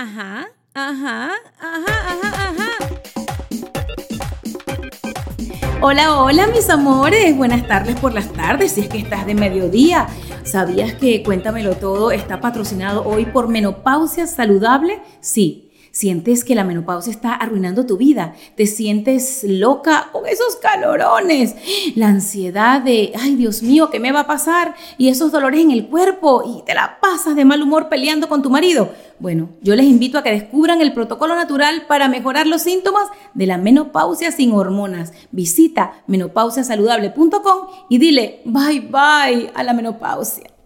Ajá, ajá, ajá, ajá, ajá. Hola, hola mis amores, buenas tardes por las tardes, si es que estás de mediodía. ¿Sabías que Cuéntamelo Todo está patrocinado hoy por Menopausia Saludable? Sí. Sientes que la menopausia está arruinando tu vida, te sientes loca con esos calorones, la ansiedad de, ay Dios mío, ¿qué me va a pasar? Y esos dolores en el cuerpo y te la pasas de mal humor peleando con tu marido. Bueno, yo les invito a que descubran el protocolo natural para mejorar los síntomas de la menopausia sin hormonas. Visita menopausiasaludable.com y dile bye bye a la menopausia.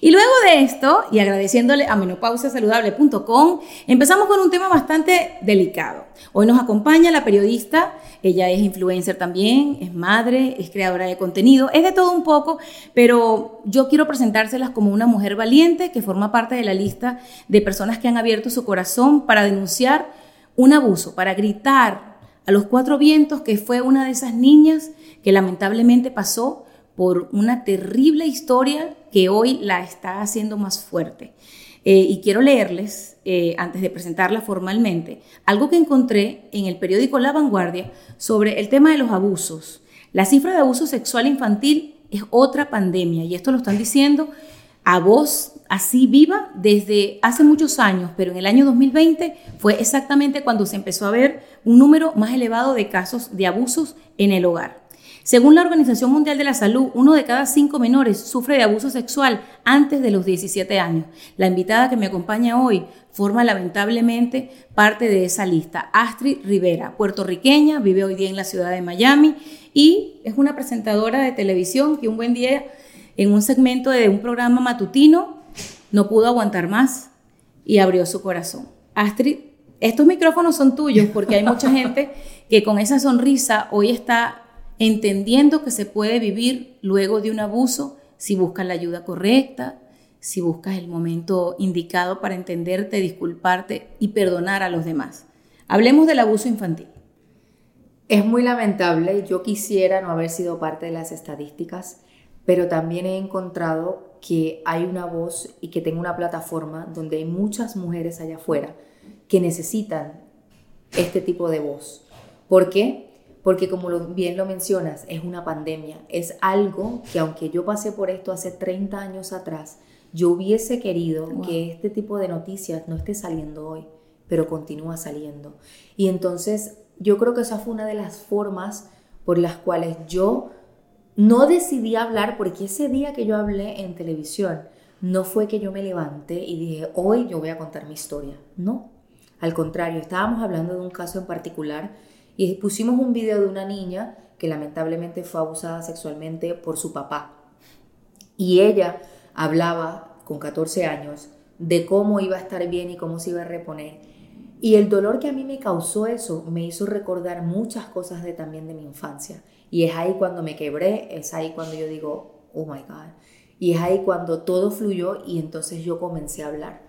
Y luego de esto, y agradeciéndole a menopausiasaludable.com, empezamos con un tema bastante delicado. Hoy nos acompaña la periodista, ella es influencer también, es madre, es creadora de contenido, es de todo un poco, pero yo quiero presentárselas como una mujer valiente que forma parte de la lista de personas que han abierto su corazón para denunciar un abuso, para gritar a los cuatro vientos que fue una de esas niñas que lamentablemente pasó por una terrible historia que hoy la está haciendo más fuerte. Eh, y quiero leerles, eh, antes de presentarla formalmente, algo que encontré en el periódico La Vanguardia sobre el tema de los abusos. La cifra de abuso sexual infantil es otra pandemia y esto lo están diciendo a voz así viva desde hace muchos años, pero en el año 2020 fue exactamente cuando se empezó a ver un número más elevado de casos de abusos en el hogar. Según la Organización Mundial de la Salud, uno de cada cinco menores sufre de abuso sexual antes de los 17 años. La invitada que me acompaña hoy forma lamentablemente parte de esa lista. Astrid Rivera, puertorriqueña, vive hoy día en la ciudad de Miami y es una presentadora de televisión que un buen día en un segmento de un programa matutino no pudo aguantar más y abrió su corazón. Astrid, estos micrófonos son tuyos porque hay mucha gente que con esa sonrisa hoy está entendiendo que se puede vivir luego de un abuso si buscas la ayuda correcta, si buscas el momento indicado para entenderte, disculparte y perdonar a los demás. Hablemos del abuso infantil. Es muy lamentable, yo quisiera no haber sido parte de las estadísticas, pero también he encontrado que hay una voz y que tengo una plataforma donde hay muchas mujeres allá afuera que necesitan este tipo de voz. ¿Por qué? Porque como bien lo mencionas, es una pandemia, es algo que aunque yo pasé por esto hace 30 años atrás, yo hubiese querido que este tipo de noticias no esté saliendo hoy, pero continúa saliendo. Y entonces yo creo que esa fue una de las formas por las cuales yo no decidí hablar, porque ese día que yo hablé en televisión, no fue que yo me levanté y dije, hoy yo voy a contar mi historia. No, al contrario, estábamos hablando de un caso en particular y pusimos un video de una niña que lamentablemente fue abusada sexualmente por su papá. Y ella hablaba con 14 años de cómo iba a estar bien y cómo se iba a reponer. Y el dolor que a mí me causó eso me hizo recordar muchas cosas de también de mi infancia. Y es ahí cuando me quebré, es ahí cuando yo digo, oh my God. Y es ahí cuando todo fluyó y entonces yo comencé a hablar.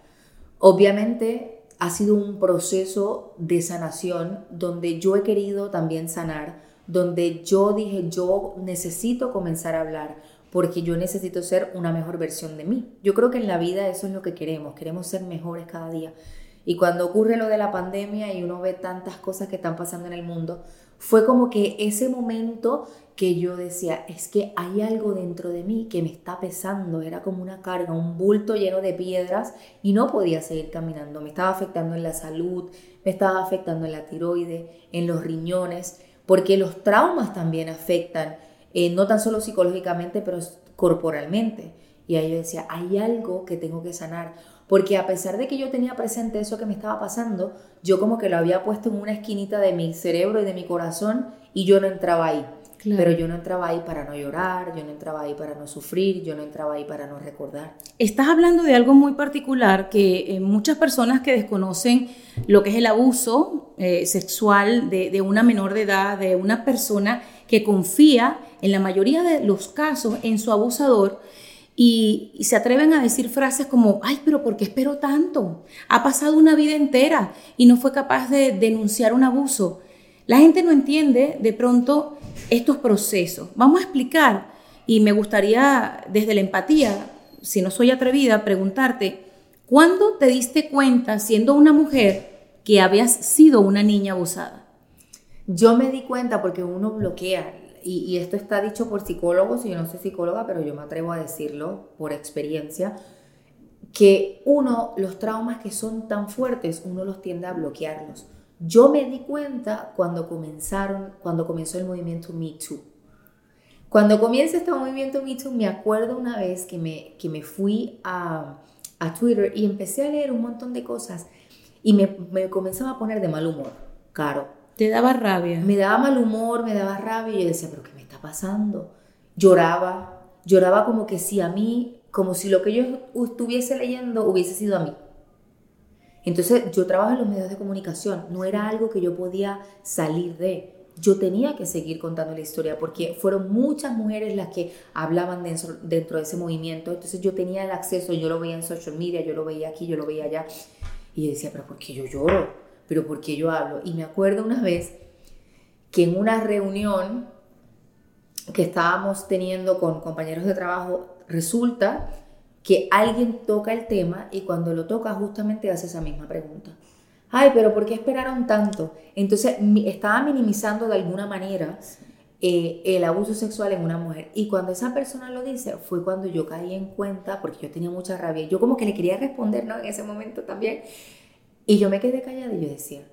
Obviamente ha sido un proceso de sanación donde yo he querido también sanar, donde yo dije, yo necesito comenzar a hablar porque yo necesito ser una mejor versión de mí. Yo creo que en la vida eso es lo que queremos, queremos ser mejores cada día. Y cuando ocurre lo de la pandemia y uno ve tantas cosas que están pasando en el mundo, fue como que ese momento que yo decía, es que hay algo dentro de mí que me está pesando, era como una carga, un bulto lleno de piedras y no podía seguir caminando, me estaba afectando en la salud, me estaba afectando en la tiroide, en los riñones, porque los traumas también afectan, eh, no tan solo psicológicamente, pero corporalmente. Y ahí yo decía, hay algo que tengo que sanar, porque a pesar de que yo tenía presente eso que me estaba pasando, yo como que lo había puesto en una esquinita de mi cerebro y de mi corazón y yo no entraba ahí. Pero yo no entraba ahí para no llorar, yo no entraba ahí para no sufrir, yo no entraba ahí para no recordar. Estás hablando de algo muy particular que eh, muchas personas que desconocen lo que es el abuso eh, sexual de, de, una menor de edad, de una persona que confía en la mayoría de los casos en su abusador y, y se atreven a decir frases como, ay, pero ¿por qué espero tanto? Ha pasado una vida entera y no fue capaz de denunciar un abuso. La gente no entiende de pronto estos procesos. Vamos a explicar y me gustaría desde la empatía, si no soy atrevida, preguntarte, ¿Cuándo te diste cuenta, siendo una mujer, que habías sido una niña abusada? Yo me di cuenta porque uno bloquea, y, esto está dicho por psicólogos, y yo no soy psicóloga, pero yo me atrevo a decirlo por experiencia, que uno, los traumas que son tan fuertes, uno los tiende a bloquearlos. Yo me di cuenta cuando comenzaron, cuando comenzó el movimiento Me Too. Cuando comienza este movimiento Me Too, me acuerdo una vez que me, que me fui a, a Twitter y empecé a leer un montón de cosas y me, me comenzaba a poner de mal humor, caro. ¿Te daba rabia? Me daba mal humor, me daba rabia y yo decía, pero ¿qué me está pasando? Lloraba, lloraba como que si a mí, como si lo que yo estuviese leyendo hubiese sido a mí. Entonces yo trabajo en los medios de comunicación, no era algo que yo podía salir de. Yo tenía que seguir contando la historia porque fueron muchas mujeres las que hablaban dentro, dentro de ese movimiento. Entonces yo tenía el acceso, yo lo veía en social media, yo lo veía aquí, yo lo veía allá. Y yo decía, pero ¿por qué yo lloro? ¿Pero por qué yo hablo? Y me acuerdo una vez que en una reunión que estábamos teniendo con compañeros de trabajo, resulta que alguien toca el tema y cuando lo toca justamente hace esa misma pregunta. Ay, pero ¿por qué esperaron tanto? Entonces estaba minimizando de alguna manera eh, el abuso sexual en una mujer. Y cuando esa persona lo dice, fue cuando yo caí en cuenta, porque yo tenía mucha rabia. Yo como que le quería responder, ¿no? En ese momento también. Y yo me quedé callada y yo decía,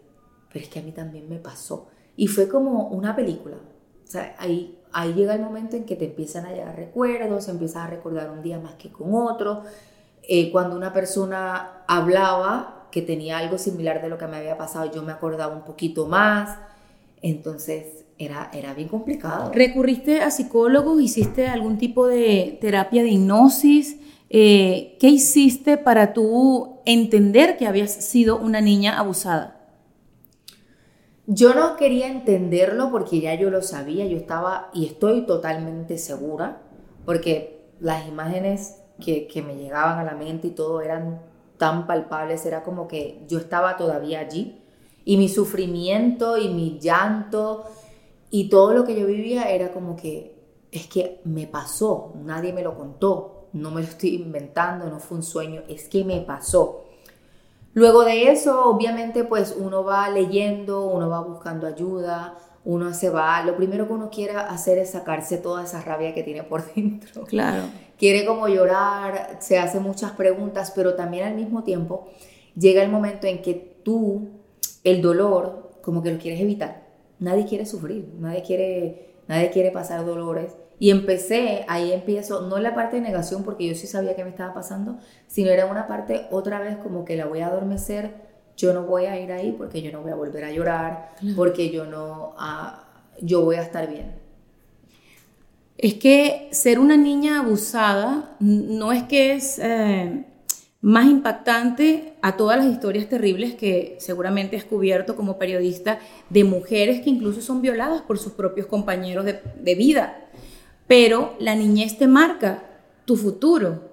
pero es que a mí también me pasó. Y fue como una película. O sea, ahí ahí llega el momento en que te empiezan a llegar recuerdos, empiezas a recordar un día más que con otro. Eh, cuando una persona hablaba que tenía algo similar de lo que me había pasado, yo me acordaba un poquito más. Entonces era, era bien complicado. ¿Recurriste a psicólogos? ¿Hiciste algún tipo de terapia de hipnosis? Eh, ¿Qué hiciste para tú entender que habías sido una niña abusada? Yo no quería entenderlo porque ya yo lo sabía, yo estaba y estoy totalmente segura, porque las imágenes que, que, me llegaban a la mente y todo eran tan palpables, era como que yo estaba todavía allí y mi sufrimiento y mi llanto y todo lo que yo vivía era como que es que me pasó, nadie me lo contó, no me lo estoy inventando, no fue un sueño, es que me pasó. Luego de eso, obviamente, pues uno va leyendo, uno va buscando ayuda, uno se va, lo primero que uno quiere hacer es sacarse toda esa rabia que tiene por dentro. Claro. Quiere como llorar, se hace muchas preguntas, pero también al mismo tiempo llega el momento en que tú, el dolor, como que lo quieres evitar. Nadie quiere sufrir, nadie quiere, nadie quiere pasar dolores. Y empecé, ahí empiezo, no la parte de negación, porque yo sí sabía que me estaba pasando, sino era una parte otra vez como que la voy a adormecer, yo no voy a ir ahí porque yo no voy a volver a llorar, porque yo no, ah, yo voy a estar bien. Es que ser una niña abusada no es que es eh, más impactante a todas las historias terribles que seguramente has cubierto como periodista de mujeres que incluso son violadas por sus propios compañeros de, de vida pero la niñez te marca tu futuro.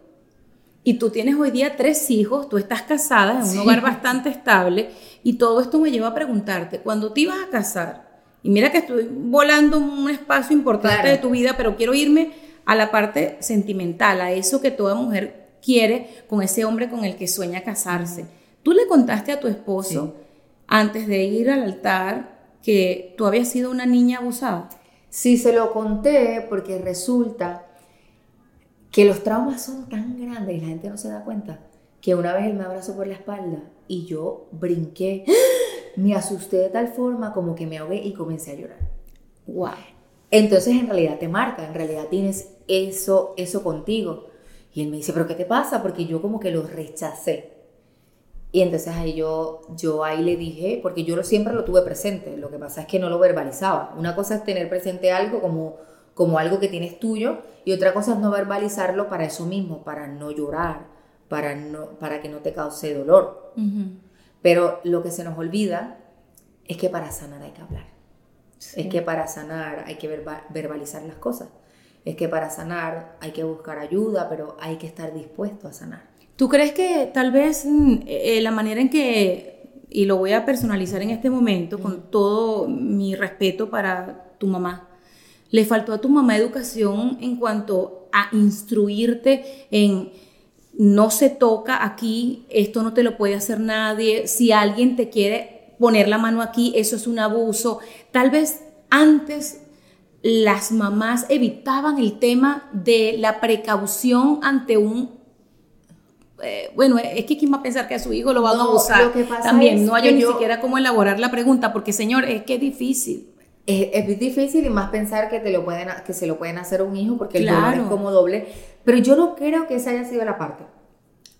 Y tú tienes hoy día tres hijos, tú estás casada en un hogar bastante estable y todo esto me lleva a preguntarte, cuando te ibas a casar, y mira que estoy volando un espacio importante de tu vida, pero quiero irme a la parte sentimental, a eso que toda mujer quiere con ese hombre con el que sueña casarse. Tú le contaste a tu esposo antes de ir al altar que tú habías sido una niña abusada. Sí se lo conté porque resulta que los traumas son tan grandes y la gente no se da cuenta que una vez él me abrazó por la espalda y yo brinqué, me asusté de tal forma como que me ahogué y comencé a llorar. Wow. Entonces en realidad te marca, en realidad tienes eso, eso contigo. Y él me dice, pero ¿qué te pasa? Porque yo como que lo rechacé. Y entonces ahí yo, yo ahí le dije, porque yo lo, siempre lo tuve presente, lo que pasa es que no lo verbalizaba. Una cosa es tener presente algo como, como algo que tienes tuyo y otra cosa es no verbalizarlo para eso mismo, para no llorar, para, no, para que no te cause dolor. Pero lo que se nos olvida es que para sanar hay que hablar. Es que para sanar hay que verbalizar las cosas. Es que para sanar hay que buscar ayuda, pero hay que estar dispuesto a sanar. ¿Tú crees que tal vez mm, eh, la manera en que, y lo voy a personalizar en este momento con todo mi respeto para tu mamá, le faltó a tu mamá educación en cuanto a instruirte en no se toca aquí, esto no te lo puede hacer nadie, si alguien te quiere poner la mano aquí, eso es un abuso. Tal vez antes las mamás evitaban el tema de la precaución ante un eh, bueno, es que quién va a pensar que a su hijo lo va a abusar. También no hay ni siquiera cómo elaborar la pregunta, porque señor, es que es difícil. Es, difícil y más pensar que te lo pueden que se lo pueden hacer a un hijo porque el dolor es como doble. Pero yo no creo que esa haya sido la parte.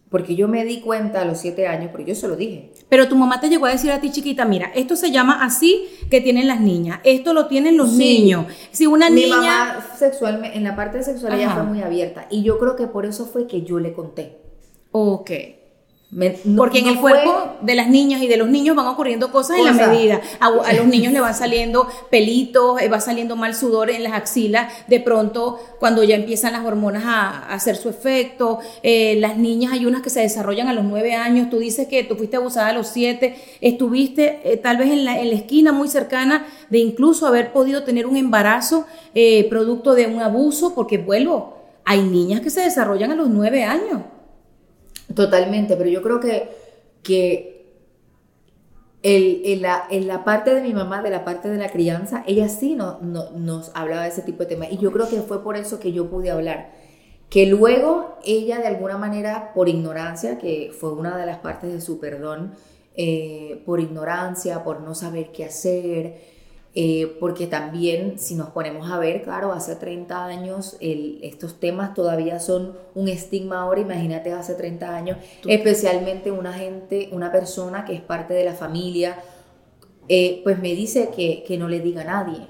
Porque yo me di cuenta a los siete años, porque yo se lo dije. Pero tu mamá te llegó a decir a ti, chiquita, mira, esto se llama así que tienen las niñas, esto lo tienen los niños. Si una Mi niña... mamá sexual, en la parte sexual ella fue muy abierta. Y yo creo que por eso fue que yo le conté. Ok. Porque en el cuerpo de las niñas y de los niños van ocurriendo cosas en la medida. A, los niños le van saliendo pelitos, eh, va saliendo mal sudor en las axilas. De pronto, cuando ya empiezan las hormonas a, hacer su efecto, eh, las niñas hay unas que se desarrollan a los nueve años. Tú dices que tú fuiste abusada a los siete, estuviste eh, tal vez en la, en la, esquina muy cercana de incluso haber podido tener un embarazo producto de un abuso, porque vuelvo, hay niñas que se desarrollan a los nueve años. Totalmente, pero yo creo que, que el, en, la, en, la, parte de mi mamá, de la parte de la crianza, ella sí no, nos hablaba de ese tipo de temas. Y yo creo que fue por eso que yo pude hablar. Que luego ella de alguna manera, por ignorancia, que fue una de las partes de su perdón, eh, por ignorancia, por no saber qué hacer, eh, porque también si nos ponemos a ver, claro, hace 30 años estos temas todavía son un estigma ahora, imagínate hace 30 años, especialmente una gente, una persona que es parte de la familia, eh, pues me dice que, que no le diga a nadie.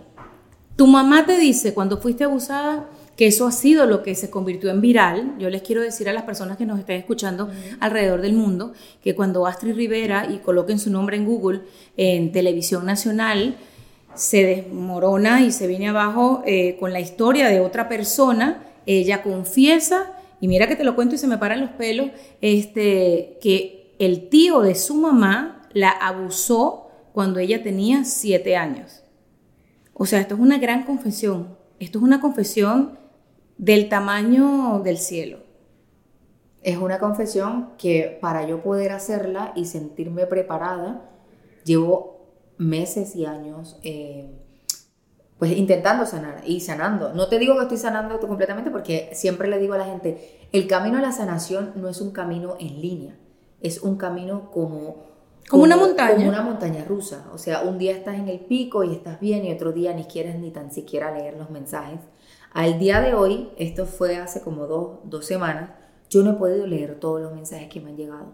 Tu mamá te dice cuando fuiste abusada que eso ha sido lo que se convirtió en viral. Yo les quiero decir a las personas que nos estén escuchando alrededor del mundo que cuando Astrid Rivera y coloquen su nombre en Google en televisión nacional, se desmorona y se viene abajo eh, con la historia de otra persona. Ella confiesa, y mira que te lo cuento y se me paran los pelos, este, que el tío de su mamá la abusó cuando ella tenía siete años. O sea, esto es una gran confesión. Esto es una confesión del tamaño del cielo. Es una confesión que para yo poder hacerla y sentirme preparada, llevo meses y años eh, pues intentando sanar y sanando. No te digo que estoy sanando completamente porque siempre le digo a la gente, el camino a la sanación no es un camino en línea, es un camino como... Como, una montaña. Como una montaña rusa. O sea, un día estás en el pico y estás bien y otro día ni quieres ni tan siquiera leer los mensajes. Al día de hoy, esto fue hace como dos, dos semanas, yo no he podido leer todos los mensajes que me han llegado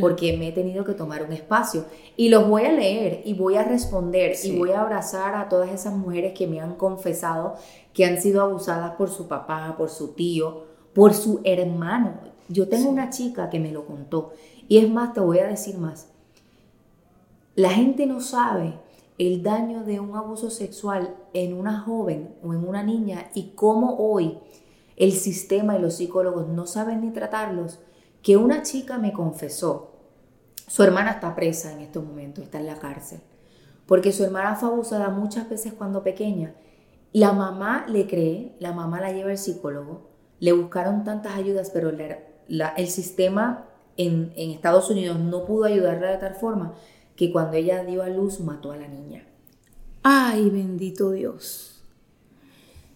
porque me he tenido que tomar un espacio. Y los voy a leer y voy a responder y voy a abrazar a todas esas mujeres que me han confesado que han sido abusadas por su papá, por su tío, por su hermano. Yo tengo una chica que me lo contó. Y es más, te voy a decir más. La gente no sabe el daño de un abuso sexual en una joven o en una niña y cómo hoy el sistema y los psicólogos no saben ni tratarlos que una chica me confesó, su hermana está presa en estos momentos, está en la cárcel, porque su hermana fue abusada muchas veces cuando pequeña. La mamá le cree, la mamá la lleva al psicólogo, le buscaron tantas ayudas, pero el sistema en, en Estados Unidos no pudo ayudarla de tal forma que cuando ella dio a luz mató a la niña. Ay, bendito Dios.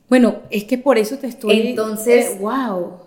Bueno, es que por eso te estoy... Entonces, wow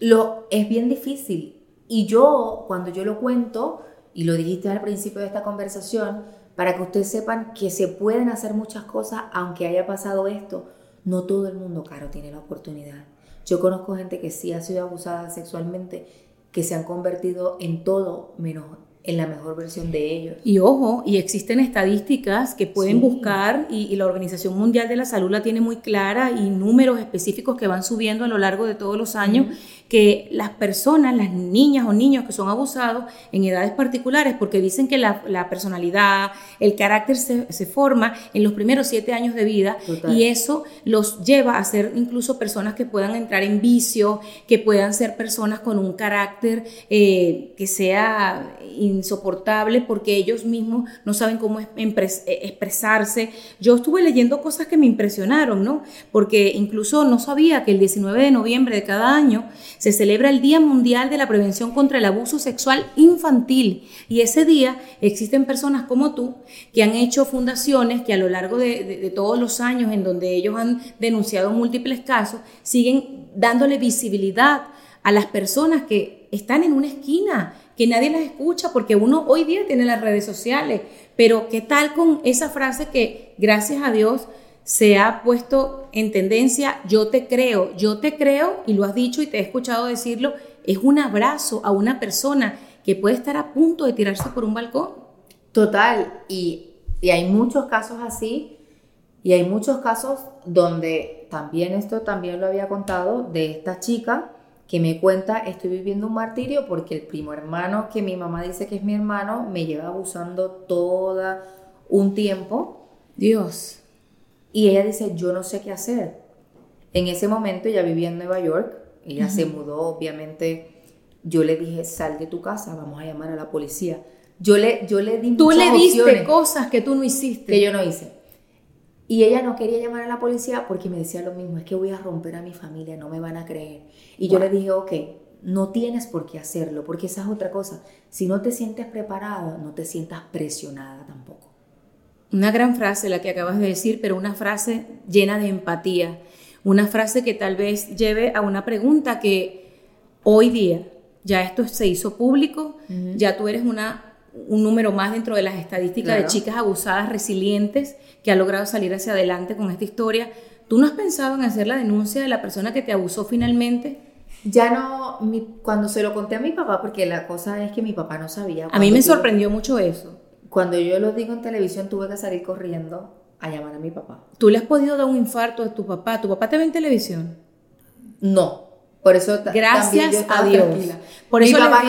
lo, es bien difícil. Y yo, cuando yo lo cuento, y lo dijiste al principio de esta conversación, para que ustedes sepan que se pueden hacer muchas cosas aunque haya pasado esto, no todo el mundo, Caro, tiene la oportunidad. Yo conozco gente que sí ha sido abusada sexualmente, que se han convertido en todo menos en la mejor versión de ellos. Y ojo, y existen estadísticas que pueden buscar y, la Organización Mundial de la Salud la tiene muy clara y números específicos que van subiendo a lo largo de todos los años que las personas, las niñas o niños que son abusados en edades particulares, porque dicen que la, personalidad, el carácter se, se, forma en los primeros siete años de vida y eso los lleva a ser incluso personas que puedan entrar en vicio, que puedan ser personas con un carácter eh, que sea insoportable porque ellos mismos no saben cómo expresarse. Yo estuve leyendo cosas que me impresionaron, ¿no? Porque incluso no sabía que el 19 de noviembre de cada año se celebra el Día Mundial de la Prevención contra el Abuso Sexual Infantil y ese día existen personas como tú que han hecho fundaciones que a lo largo de, todos los años en donde ellos han denunciado múltiples casos, siguen dándole visibilidad a las personas que están en una esquina, que nadie las escucha, porque uno hoy día tiene las redes sociales, pero ¿qué tal con esa frase que gracias a Dios se ha puesto en tendencia, yo te creo, yo te creo, y lo has dicho y te he escuchado decirlo, es un abrazo a una persona que puede estar a punto de tirarse por un balcón. Total, y, y hay muchos casos así, y hay muchos casos donde también esto también lo había contado, de esta chica que me cuenta, estoy viviendo un martirio porque el primo hermano, que mi mamá dice que es mi hermano, me lleva abusando todo un tiempo. Dios. Y ella dice, yo no sé qué hacer. En ese momento ella vivía en Nueva York, ella se mudó, obviamente, yo le dije, sal de tu casa, vamos a llamar a la policía. Yo le, yo le di Tú le diste cosas que tú no hiciste. Que yo no hice. Y ella no quería llamar a la policía porque me decía lo mismo, es que voy a romper a mi familia, no me van a creer. Y yo le dije, ok, no tienes por qué hacerlo, porque esa es otra cosa. Si no te sientes preparado, no te sientas presionada tampoco. Una gran frase la que acabas de decir, pero una frase llena de empatía. Una frase que tal vez lleve a una pregunta que hoy día ya esto se hizo público, ya tú eres una, un número más dentro de las estadísticas de chicas abusadas resilientes que ha logrado salir hacia adelante con esta historia. ¿Tú no has pensado en hacer la denuncia de la persona que te abusó finalmente? Ya no, cuando se lo conté a mi papá, porque la cosa es que mi papá no sabía. A mí me sorprendió mucho eso cuando yo lo digo en televisión, tuve que salir corriendo a llamar a mi papá. ¿Tú le has podido dar un infarto a tu papá? ¿Tu papá te ve en televisión? No. Por eso Gracias a Dios. Por eso mi papá,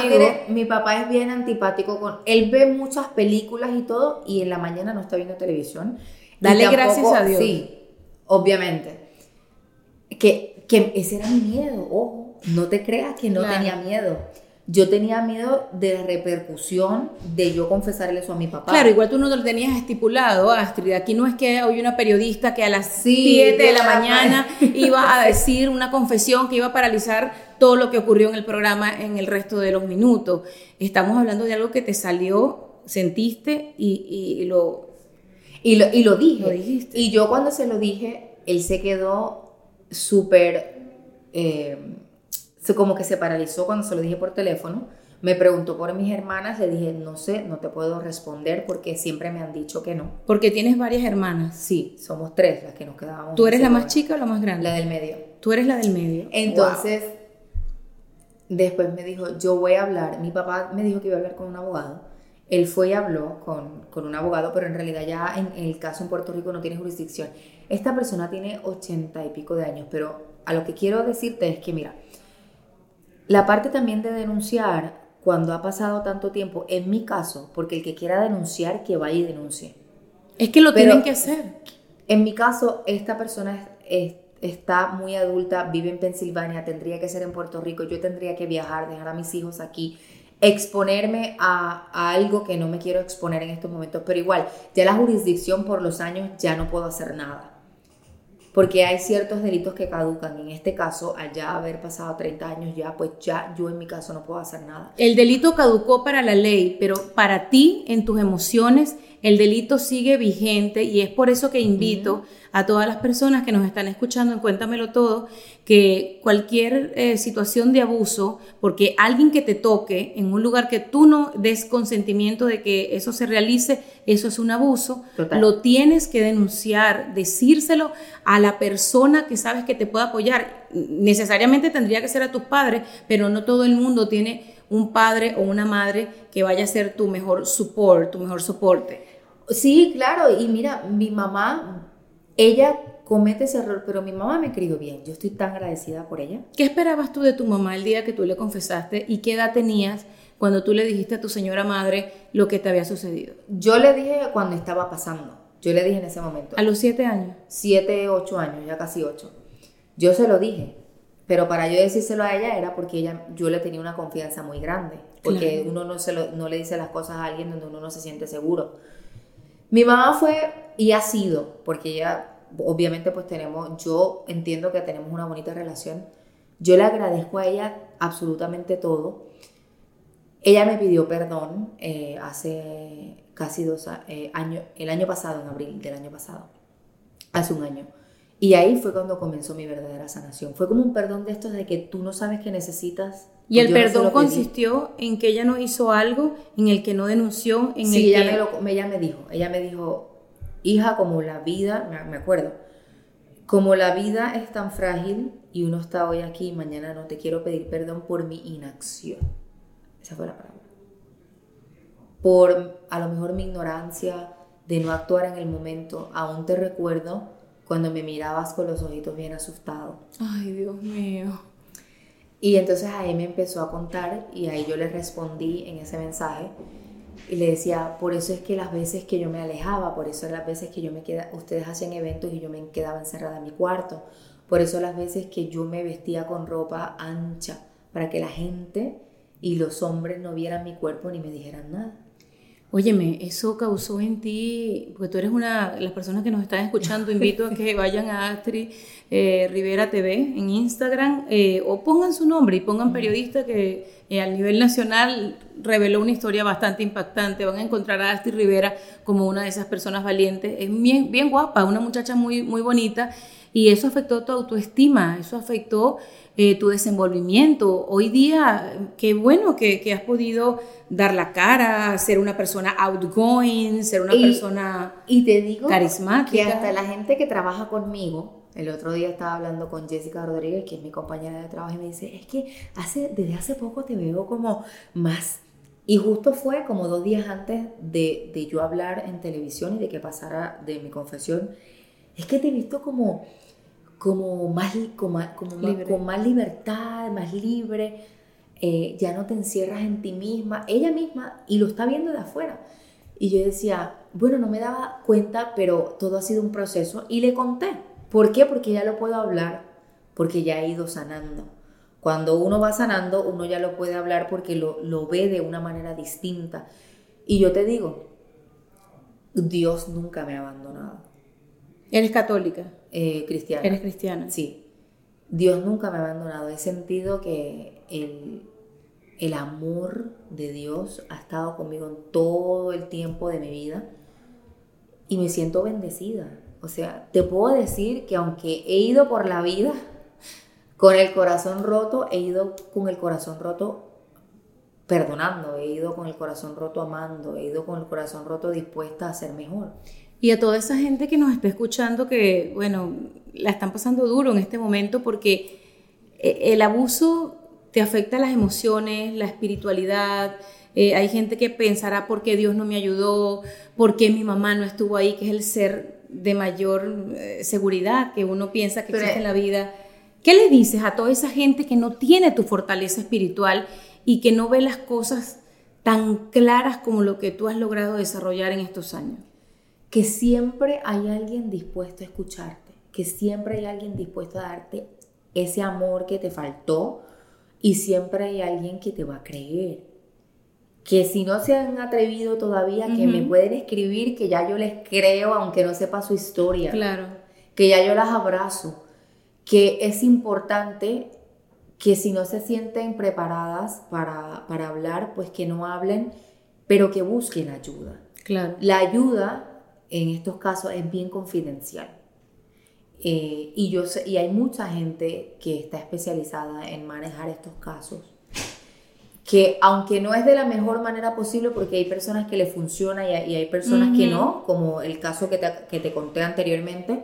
mi papá es bien antipático con él ve muchas películas y todo y en la mañana no está viendo televisión. Dale gracias a Dios. Sí, obviamente. Que, que ese era mi miedo, ojo, no te creas que no tenía miedo yo tenía miedo de la repercusión de yo confesarle eso a mi papá. Claro, igual tú no lo tenías estipulado, Astrid. Aquí no es que hoy una periodista que a las 7 de la mañana iba a decir una confesión que iba a paralizar todo lo que ocurrió en el programa en el resto de los minutos. Estamos hablando de algo que te salió, sentiste y, lo... Y lo, y lo dije. Y yo cuando se lo dije, él se quedó súper... Eh, como que se paralizó cuando se lo dije por teléfono. Me preguntó por mis hermanas, le dije, no sé, no te puedo responder porque siempre me han dicho que no. Porque tienes varias hermanas. Sí, somos tres las que nos quedábamos. ¿Tú eres la más chica o la más grande? La del medio. Tú eres la del medio. Entonces, después me dijo, yo voy a hablar. Mi papá me dijo que iba a hablar con un abogado. Él fue y habló con, con un abogado, pero en realidad ya en, en el caso en Puerto Rico no tiene jurisdicción. Esta persona tiene ochenta y pico de años, pero a lo que quiero decirte es que, mira, la parte también de denunciar cuando ha pasado tanto tiempo, en mi caso, porque el que quiera denunciar, que vaya y denuncie. Es que lo tienen que hacer. En mi caso, esta persona está muy adulta, vive en Pensilvania, tendría que ser en Puerto Rico, yo tendría que viajar, dejar a mis hijos aquí, exponerme a, a, algo que no me quiero exponer en estos momentos, pero igual, ya la jurisdicción por los años ya no puedo hacer nada porque hay ciertos delitos que caducan. En este caso, al ya haber pasado 30 años ya, pues ya yo en mi caso no puedo hacer nada. El delito caducó para la ley, pero para ti, en tus emociones, el delito sigue vigente y es por eso que invito a todas las personas que nos están escuchando en Cuéntamelo Todo, que cualquier eh, situación de abuso, porque alguien que te toque en un lugar que tú no des consentimiento de que eso se realice, eso es un abuso, lo tienes que denunciar, decírselo a la persona que sabes que te puede apoyar. Necesariamente tendría que ser a tus padres, pero no todo el mundo tiene un padre o una madre que vaya a ser tu mejor support, tu mejor soporte. Sí, claro, y mira, mi mamá ella comete ese error, pero mi mamá me crió bien. Yo estoy tan agradecida por ella. ¿Qué esperabas tú de tu mamá el día que tú le confesaste y qué edad tenías cuando tú le dijiste a tu señora madre lo que te había sucedido? Yo le dije cuando estaba pasando. Yo le dije en ese momento. ¿A los siete años? Siete, ocho años, ya casi ocho. Yo se lo dije, pero para yo decírselo a ella era porque ella, yo le tenía una confianza muy grande. Porque uno no, se no le dice las cosas a alguien donde uno no se siente seguro. Mi mamá fue y ha sido, porque ella, obviamente pues tenemos, yo entiendo que tenemos una bonita relación, Yo le agradezco a ella absolutamente todo. Ella me pidió perdón eh, hace casi dos eh, años, el año pasado, en abril del año pasado, hace un año. Y ahí fue cuando comenzó mi verdadera sanación. Fue como un perdón de estos de que tú no sabes que necesitas. Y el perdón consistió en que ella no hizo algo, en el que no denunció, en sí, el ella, me ella me dijo, ella me dijo, hija, como la vida, me acuerdo, como la vida es tan frágil y uno está hoy aquí y mañana no te quiero pedir perdón por mi inacción. Esa fue la palabra. Por a lo mejor mi ignorancia de no actuar en el momento. Aún te recuerdo cuando me mirabas con los ojitos bien asustados. Ay, Dios mío. Y entonces ahí me empezó a contar y ahí yo le respondí en ese mensaje y le decía, por eso es que las veces que yo me alejaba, por eso las veces que yo me quedaba, ustedes hacían eventos y yo me quedaba encerrada en mi cuarto, por eso las veces que yo me vestía con ropa ancha, para que la gente y los hombres no vieran mi cuerpo ni me dijeran nada. Óyeme, eso causó en ti, porque tú eres una las personas que nos están escuchando, invito a que vayan a Astrid eh, Rivera TV en Instagram eh, o pongan su nombre y pongan periodista que eh, a nivel nacional reveló una historia bastante impactante. Van a encontrar a Astrid Rivera como una de esas personas valientes. Es bien, bien guapa, una muchacha muy, muy bonita y eso afectó tu autoestima, eso afectó eh, tu desenvolvimiento. Hoy día, qué bueno que, que, has podido dar la cara, ser una persona outgoing, ser una persona y te digo carismática. Que hasta la gente que trabaja conmigo, el otro día estaba hablando con Jessica Rodríguez, que es mi compañera de trabajo, y me dice, es que hace, desde hace poco te veo como más... Y justo fue como dos días antes de, de yo hablar en televisión y de que pasara de mi confesión, es que te he visto como como más, como, con más libertad, más libre, eh, ya no te encierras en ti misma, ella misma, y lo está viendo de afuera. Y yo decía, bueno, no me daba cuenta, pero todo ha sido un proceso y le conté. ¿Por qué? Porque ya lo puedo hablar, porque ya he ido sanando. Cuando uno va sanando, uno ya lo puede hablar porque lo, lo ve de una manera distinta. Y yo te digo, Dios nunca me ha abandonado. ¿Eres católica? Eh, cristiana. Eres cristiana. Sí. Dios nunca me ha abandonado. He sentido que el, amor de Dios ha estado conmigo en todo el tiempo de mi vida y me siento bendecida. O sea, te puedo decir que aunque he ido por la vida con el corazón roto, he ido con el corazón roto perdonando, he ido con el corazón roto amando, he ido con el corazón roto dispuesta a ser mejor. Y a toda esa gente que nos está escuchando que, bueno, la están pasando duro en este momento porque eh, el abuso te afecta las emociones, la espiritualidad. Eh, hay gente que pensará por qué Dios no me ayudó, por qué mi mamá no estuvo ahí, que es el ser de mayor eh, seguridad que uno piensa que existe en la vida. ¿Qué le dices a toda esa gente que no tiene tu fortaleza espiritual y que no ve las cosas tan claras como lo que tú has logrado desarrollar en estos años? Que siempre hay alguien dispuesto a escucharte, que siempre hay alguien dispuesto a darte ese amor que te faltó y siempre hay alguien que te va a creer. Que si no se han atrevido todavía, que me pueden escribir, que ya yo les creo, aunque no sepa su historia. Claro. Que ya yo las abrazo. Que es importante que si no se sienten preparadas para, para hablar, pues que no hablen, pero que busquen ayuda. Claro. La ayuda en estos casos es bien confidencial. Eh, y, yo y hay mucha gente que está especializada en manejar estos casos, que aunque no es de la mejor manera posible, porque hay personas que le funciona y hay, personas que no, como el caso que te, que te conté anteriormente,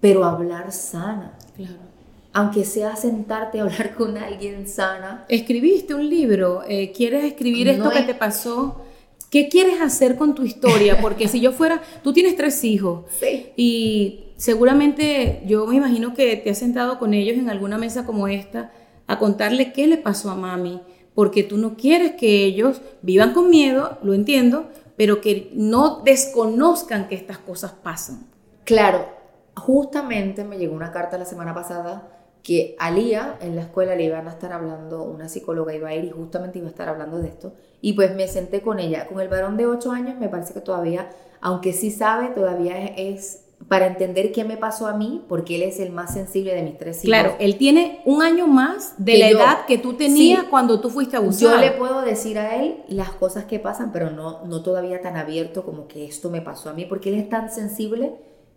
pero hablar sana. Claro aunque sea sentarte a hablar con alguien sana. Escribiste un libro, eh, ¿quieres escribir esto que te pasó? ¿Qué quieres hacer con tu historia? Porque si yo fuera, tú tienes tres hijos sí. y seguramente yo me imagino que te has sentado con ellos en alguna mesa como esta a contarle qué le pasó a mami, porque tú no quieres que ellos vivan con miedo, lo entiendo, pero que no desconozcan que estas cosas pasan. Claro, justamente me llegó una carta la semana pasada que Alía en la escuela le iban a estar hablando, una psicóloga iba a ir y justamente iba a estar hablando de esto. Y pues me senté con ella. Con el varón de 8 años me parece que todavía, aunque sí sabe, todavía es, para entender qué me pasó a mí, porque él es el más sensible de mis tres hijos. Claro, él tiene un año más de la edad que tú tenías cuando tú fuiste abusada. Yo le puedo decir a él las cosas que pasan, pero no, no todavía tan abierto como que esto me pasó a mí, porque él es tan sensible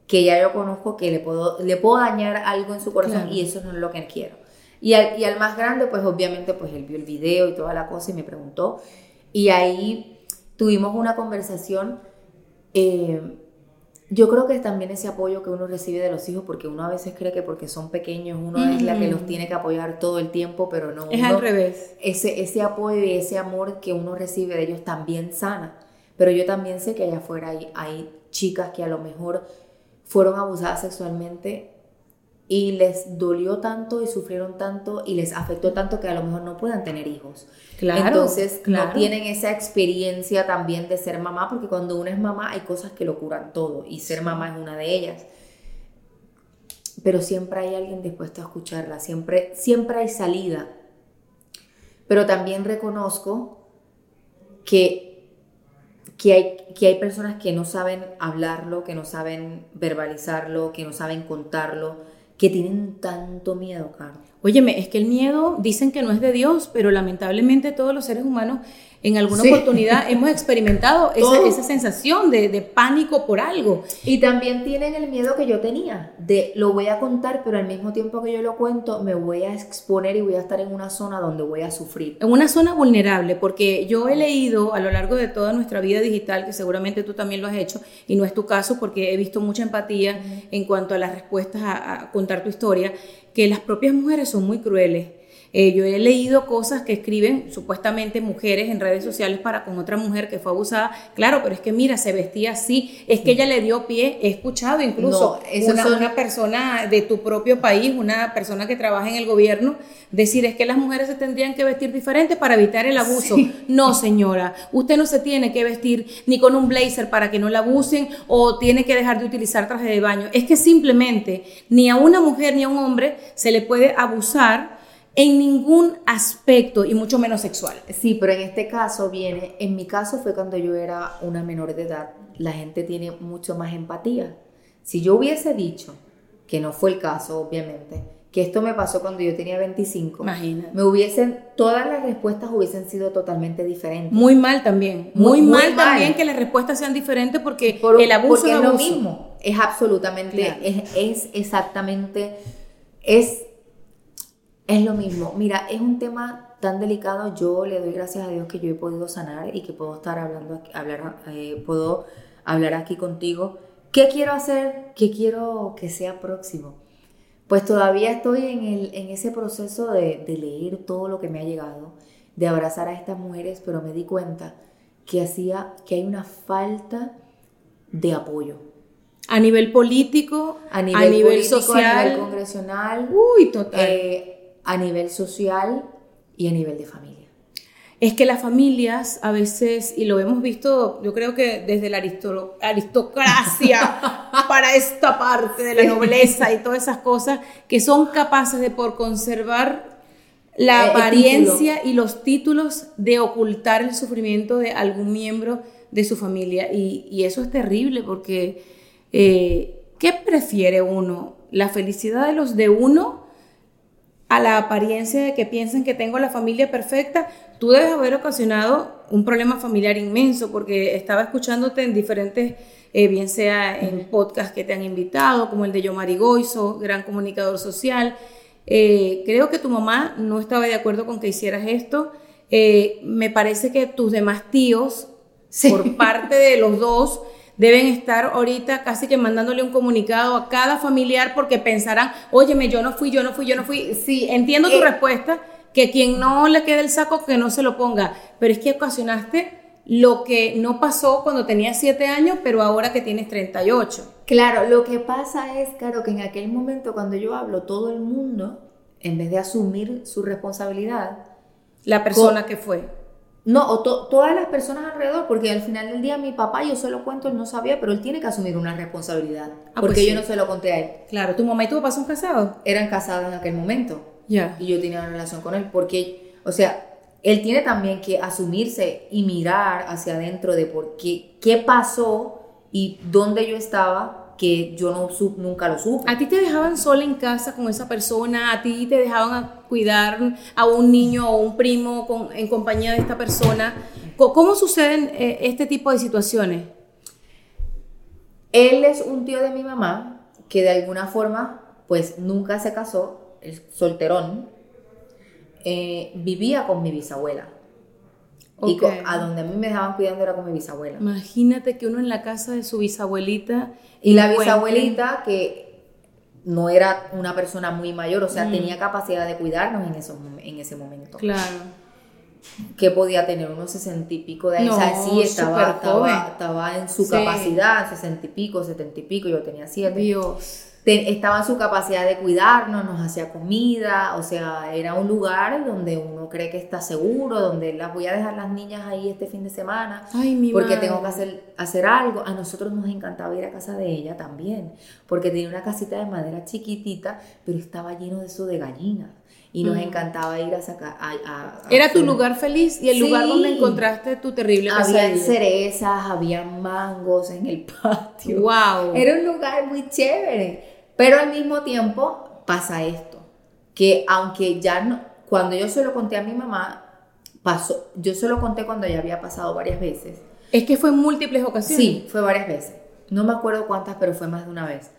que ya yo conozco que le puedo, le puedo dañar algo en su corazón y eso no es lo que quiero. Y al, y al más grande, pues obviamente, pues él vio el video y toda la cosa y me preguntó. Y ahí tuvimos una conversación. Eh, yo creo que también ese apoyo que uno recibe de los hijos, porque uno a veces cree que porque son pequeños uno es la que los tiene que apoyar todo el tiempo, pero no. Es al revés. Ese, ese apoyo y ese amor que uno recibe de ellos también sana. Pero yo también sé que allá afuera hay, hay chicas que a lo mejor fueron abusadas sexualmente y les dolió tanto y sufrieron tanto y les afectó tanto que a lo mejor no puedan tener hijos. Claro, Entonces no tienen esa experiencia también de ser mamá, porque cuando uno es mamá hay cosas que lo curan todo y ser mamá es una de ellas. Pero siempre hay alguien dispuesto a escucharla, siempre, siempre hay salida. Pero también reconozco que, que, hay, que hay personas que no saben hablarlo, que no saben verbalizarlo, que no saben contarlo que tienen tanto miedo, Carlos. Óyeme, es que el miedo dicen que no es de Dios, pero lamentablemente todos los seres humanos en alguna oportunidad hemos experimentado esa, sensación de, pánico por algo. Y también tienen el miedo que yo tenía, de lo voy a contar, pero al mismo tiempo que yo lo cuento, me voy a exponer y voy a estar en una zona donde voy a sufrir. En una zona vulnerable, porque yo he leído a lo largo de toda nuestra vida digital, que seguramente tú también lo has hecho, y no es tu caso porque he visto mucha empatía en cuanto a las respuestas a contar tu historia, que las propias mujeres son muy crueles eh, yo he leído cosas que escriben supuestamente mujeres en redes sociales para con otra mujer que fue abusada. Claro, pero es que mira, se vestía así, es que ella le dio pie. He escuchado incluso una, una, persona de tu propio país, una persona que trabaja en el gobierno, decir es que las mujeres se tendrían que vestir diferente para evitar el abuso. No, señora, usted no se tiene que vestir ni con un blazer para que no la abusen o tiene que dejar de utilizar traje de baño. Es que simplemente ni a una mujer ni a un hombre se le puede abusar en ningún aspecto y mucho menos sexual. Sí, pero en este caso viene, en mi caso fue cuando yo era una menor de edad, la gente tiene mucho más empatía. Si yo hubiese dicho, que no fue el caso obviamente, que esto me pasó cuando yo tenía 25, me hubiesen, todas las respuestas hubiesen sido totalmente diferentes. Muy mal también, muy, mal, también que las respuestas sean diferentes porque el abuso es lo mismo, es absolutamente, es, es exactamente, es es lo mismo. Mira, es un tema tan delicado. Yo le doy gracias a Dios que yo he podido sanar y que puedo estar hablando, hablar, eh, puedo hablar aquí contigo. ¿Qué quiero hacer? ¿Qué quiero que sea próximo? Pues todavía estoy en, el, en ese proceso de, de leer todo lo que me ha llegado, de abrazar a estas mujeres, pero me di cuenta que hacía que hay una falta de apoyo. A nivel político, a nivel, social, a nivel congresional. Uy, total. Eh, a nivel social y a nivel de familia. Es que las familias a veces, y lo hemos visto, yo creo que desde la aristocracia para esta parte de la nobleza y todas esas cosas, que son capaces de por conservar la eh, apariencia y los títulos de ocultar el sufrimiento de algún miembro de su familia. Y, eso es terrible porque, eh, ¿qué prefiere uno? ¿La felicidad de los de uno a la apariencia de que piensen que tengo la familia perfecta, tú debes haber ocasionado un problema familiar inmenso, porque estaba escuchándote en diferentes, eh, bien sea en podcasts que te han invitado, como el de Yo Marigoizo, gran comunicador social. Eh, creo que tu mamá no estaba de acuerdo con que hicieras esto. Eh, me parece que tus demás tíos, por parte de los dos, deben estar ahorita casi que mandándole un comunicado a cada familiar porque pensarán, óyeme, yo no fui, yo no fui, yo no fui. Sí, entiendo tu eh, respuesta, que quien no le quede el saco, que no se lo ponga, pero es que ocasionaste lo que no pasó cuando tenías 7 años, pero ahora que tienes 38. Claro, lo que pasa es, claro, que en aquel momento cuando yo hablo, todo el mundo, en vez de asumir su responsabilidad, la persona que fue no, o todas las personas alrededor, porque al final del día mi papá, yo se lo cuento, él no sabía, pero él tiene que asumir una responsabilidad. Ah, porque pues yo no se lo conté a él. Claro, ¿tu mamá y tu papá son casados? Eran casados en aquel momento. Ya. Y yo tenía una relación con él, porque, o sea, él tiene también que asumirse y mirar hacia adentro de por qué, qué pasó y dónde yo estaba que yo no nunca lo supe. ¿A ti te dejaban sola en casa con esa persona? ¿A ti te dejaban cuidar a un niño o un primo en compañía de esta persona? ¿Cómo suceden eh, este tipo de situaciones? Él es un tío de mi mamá que de alguna forma pues nunca se casó, el solterón, eh, vivía con mi bisabuela. Y a donde a mí me dejaban cuidando era con mi bisabuela. Imagínate que uno en la casa de su bisabuelita. Y la bisabuelita que no era una persona muy mayor, o sea, mm. tenía capacidad de cuidarnos en, esos, en ese momento. Claro. Que podía tener unos sesenta y pico de años. o sea, sí, estaba, estaba, en su capacidad, sesenta y pico, setenta y pico, yo tenía siete. Dios estaba en su capacidad de cuidarnos, nos hacía comida, o sea, era un lugar donde uno cree que está seguro, donde las voy a dejar las niñas ahí este fin de semana, porque tengo que hacer, hacer algo. A nosotros nos encantaba ir a casa de ella también, porque tenía una casita de madera chiquitita, pero estaba lleno de eso de gallinas y nos encantaba ir a sacar. Era tu lugar feliz y el lugar donde encontraste tu terrible Había cerezas, había mangos en el patio. ¡Wow! Era un lugar muy chévere. Pero al mismo tiempo pasa esto: que aunque ya no. Cuando yo se lo conté a mi mamá, pasó. Yo se lo conté cuando ya había pasado varias veces. ¿Es que fue en múltiples ocasiones? Sí, fue varias veces. No me acuerdo cuántas, pero fue más de una vez.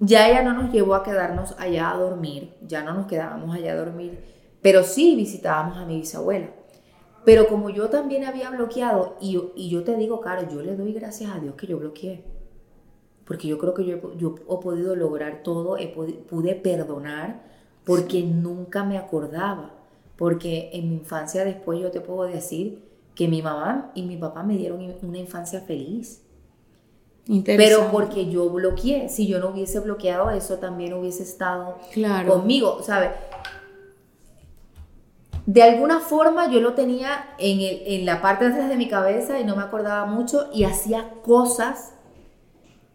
Ya ella no nos llevó a quedarnos allá a dormir, ya no nos quedábamos allá a dormir, pero sí visitábamos a mi bisabuela. Pero como yo también había bloqueado, y y yo te digo, Caro, yo le doy gracias a Dios que yo bloqueé. Porque yo creo que yo, yo he podido lograr todo, he pude perdonar, porque nunca me acordaba. Porque en mi infancia después yo te puedo decir que mi mamá y mi papá me dieron una infancia feliz. Pero porque yo bloqueé, si yo no hubiese bloqueado eso, también hubiese estado conmigo, ¿sabes? De alguna forma yo lo tenía en, el, en la parte de atrás de mi cabeza y no me acordaba mucho y hacía cosas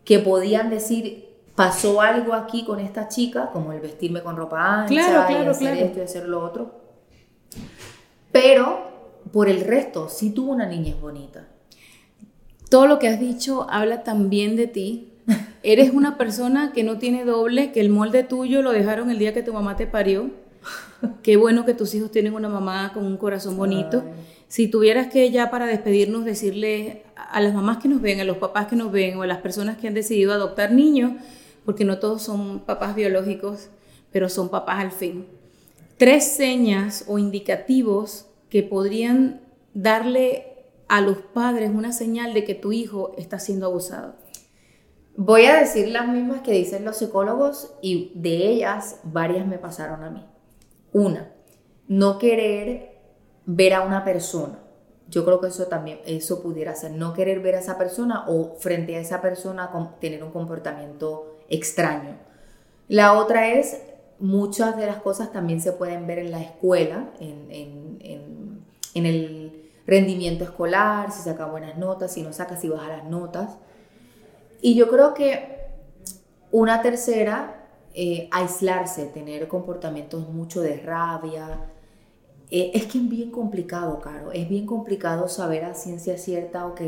que podían decir, pasó algo aquí con esta chica, como el vestirme con ropa ancha y hacer esto y hacer lo otro. Pero por el resto, sí tuvo una niñez bonita todo lo que has dicho habla también de ti. Eres una persona que no tiene doble, que el molde tuyo lo dejaron el día que tu mamá te parió. Qué bueno que tus hijos tienen una mamá con un corazón bonito. Si tuvieras que ya para despedirnos decirle a las mamás que nos ven, a los papás que nos ven o a las personas que han decidido adoptar niños, porque no todos son papás biológicos, pero son papás al fin. Tres señas o indicativos que podrían darle a los padres una señal de que tu hijo está siendo abusado? Voy a decir las mismas que dicen los psicólogos y de ellas varias me pasaron a mí. Una, no querer ver a una persona. Yo creo que eso también, eso pudiera ser, no querer ver a esa persona o frente a esa persona tener un comportamiento extraño. La otra es, muchas de las cosas también se pueden ver en la escuela, en, el rendimiento escolar, si saca buenas notas, si no saca, si baja las notas. Y yo creo que una tercera, eh, aislarse, tener comportamientos mucho de rabia. Eh, es que es bien complicado, Caro. Es bien complicado saber a ciencia cierta, ok,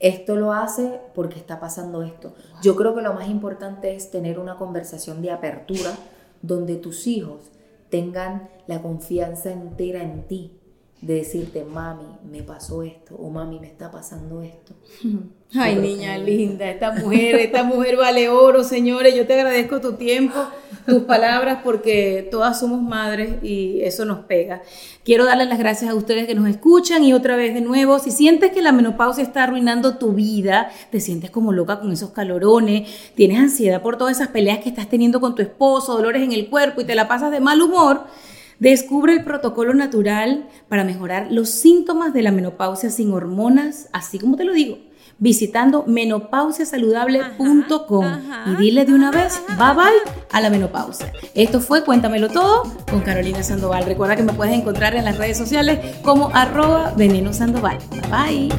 esto lo hace porque está pasando esto. Yo creo que lo más importante es tener una conversación de apertura donde tus hijos tengan la confianza entera en ti de decirte, mami, me pasó esto, o mami, me está pasando esto. Ay, niña linda, esta mujer, esta mujer vale oro, señores. Yo te agradezco tu tiempo, tus palabras, porque todas somos madres y eso nos pega. Quiero darles las gracias a ustedes que nos escuchan y otra vez de nuevo, si sientes que la menopausia está arruinando tu vida, te sientes como loca con esos calorones, tienes ansiedad por todas esas peleas que estás teniendo con tu esposo, dolores en el cuerpo y te la pasas de mal humor, Descubre el protocolo natural para mejorar los síntomas de la menopausia sin hormonas, así como te lo digo, visitando menopausiasaludable.com y dile de una vez bye bye a la menopausia. Esto fue Cuéntamelo Todo con Carolina Sandoval. Recuerda que me puedes encontrar en las redes sociales como arroba veneno Sandoval. Bye bye.